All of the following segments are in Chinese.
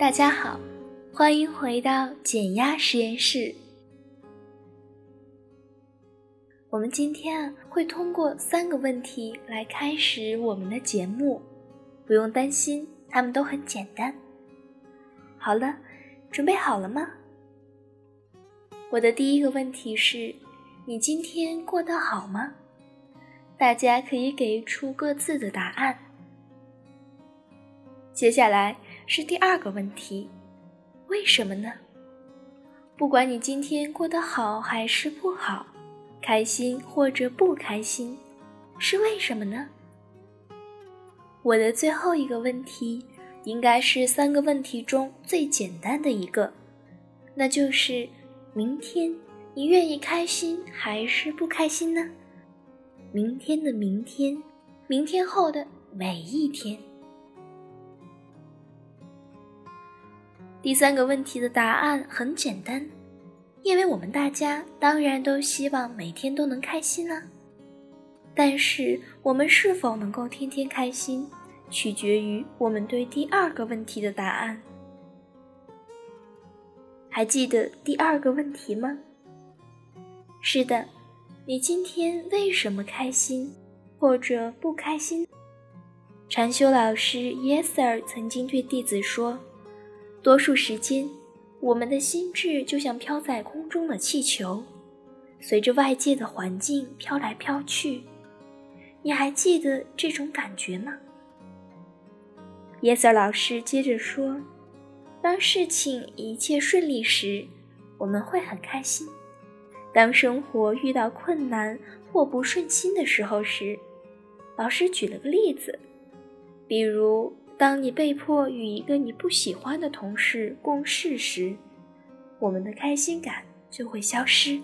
大家好，欢迎回到减压实验室。我们今天会通过三个问题来开始我们的节目，不用担心，他们都很简单。好了，准备好了吗？我的第一个问题是：你今天过得好吗？大家可以给出各自的答案。接下来是第二个问题，为什么呢？不管你今天过得好还是不好，开心或者不开心，是为什么呢？我的最后一个问题，应该是三个问题中最简单的一个，那就是明天你愿意开心还是不开心呢？明天的明天，明天后的每一天。第三个问题的答案很简单，因为我们大家当然都希望每天都能开心啊。但是我们是否能够天天开心，取决于我们对第二个问题的答案。还记得第二个问题吗？是的。你今天为什么开心，或者不开心？禅修老师 Yes Sir 曾经对弟子说：“多数时间，我们的心智就像飘在空中的气球，随着外界的环境飘来飘去。你还记得这种感觉吗？”Yeser 老师接着说：“当事情一切顺利时，我们会很开心。”当生活遇到困难或不顺心的时候时，老师举了个例子，比如当你被迫与一个你不喜欢的同事共事时，我们的开心感就会消失。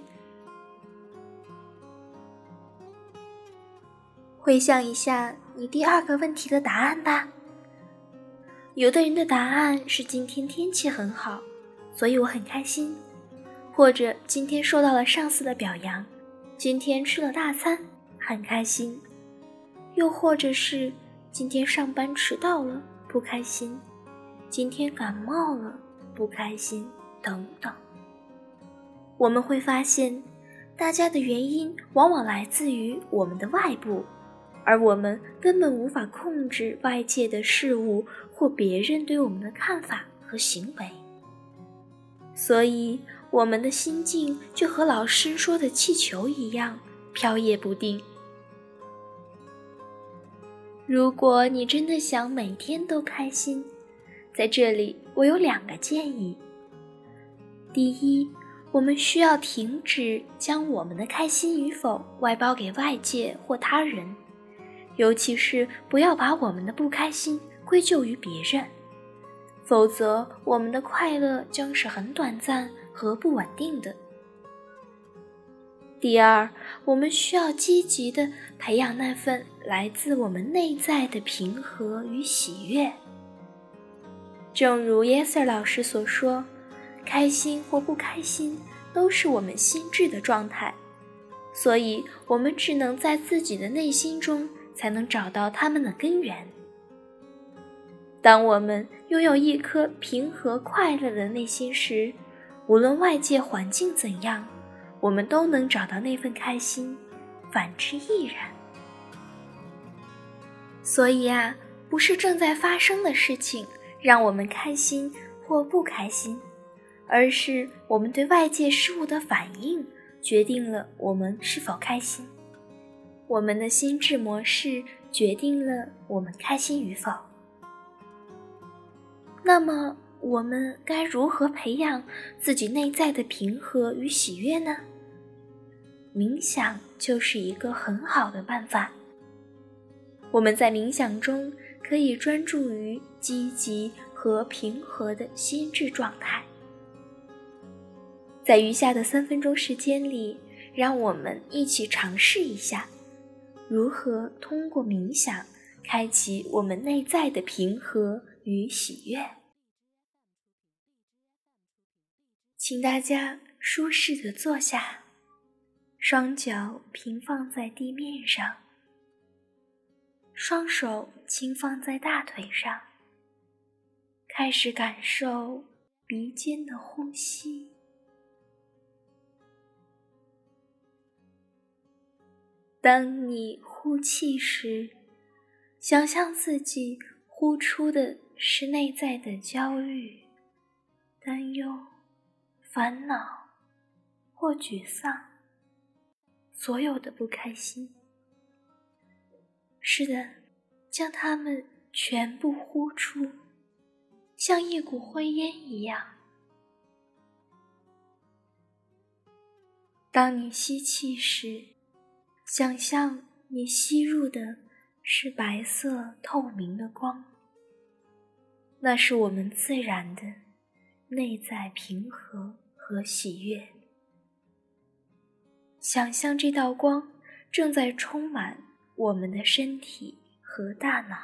回想一下你第二个问题的答案吧。有的人的答案是今天天气很好，所以我很开心。或者今天受到了上司的表扬，今天吃了大餐，很开心；又或者是今天上班迟到了，不开心；今天感冒了，不开心，等等。我们会发现，大家的原因往往来自于我们的外部，而我们根本无法控制外界的事物或别人对我们的看法和行为，所以。我们的心境就和老师说的气球一样飘曳不定。如果你真的想每天都开心，在这里我有两个建议。第一，我们需要停止将我们的开心与否外包给外界或他人，尤其是不要把我们的不开心归咎于别人，否则我们的快乐将是很短暂。和不稳定的。第二，我们需要积极的培养那份来自我们内在的平和与喜悦。正如 YESSER 老师所说，开心或不开心都是我们心智的状态，所以我们只能在自己的内心中才能找到它们的根源。当我们拥有一颗平和快乐的内心时，无论外界环境怎样，我们都能找到那份开心，反之亦然。所以啊，不是正在发生的事情让我们开心或不开心，而是我们对外界事物的反应决定了我们是否开心。我们的心智模式决定了我们开心与否。那么。我们该如何培养自己内在的平和与喜悦呢？冥想就是一个很好的办法。我们在冥想中可以专注于积极和平和的心智状态。在余下的三分钟时间里，让我们一起尝试一下，如何通过冥想开启我们内在的平和与喜悦。请大家舒适的坐下，双脚平放在地面上，双手轻放在大腿上，开始感受鼻尖的呼吸。当你呼气时，想象自己呼出的是内在的焦虑、担忧、烦恼或沮丧，所有的不开心。是的，将它们全部呼出，像一股灰烟一样。当你吸气时，想象你吸入的是白色透明的光，那是我们自然的内在平和和喜悦。想象这道光正在充满我们的身体和大脑。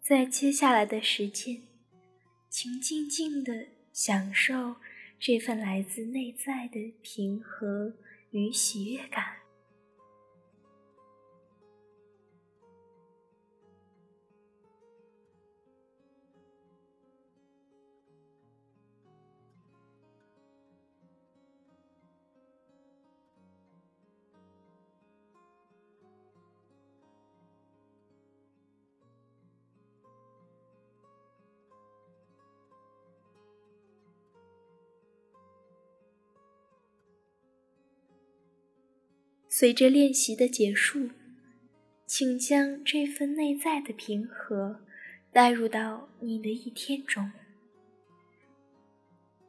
在接下来的时间，请静静的享受这份来自内在的平和与喜悦感。随着练习的结束，请将这份内在的平和带入到你的一天中，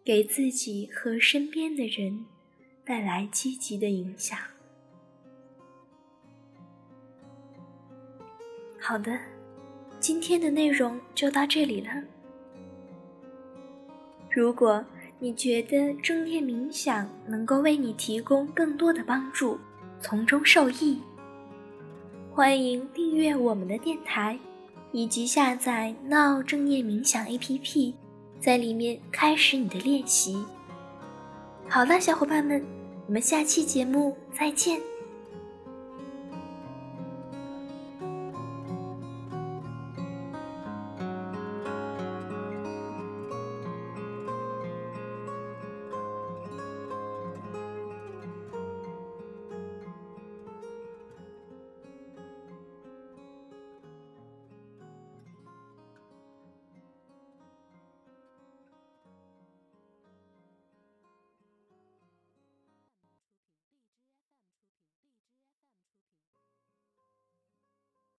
给自己和身边的人带来积极的影响。好的，今天的内容就到这里了。如果你觉得正念冥想能够为你提供更多的帮助，从中受益。欢迎订阅我们的电台，以及下载“闹正念冥想 ”APP，在里面开始你的练习。好了，小伙伴们，我们下期节目再见。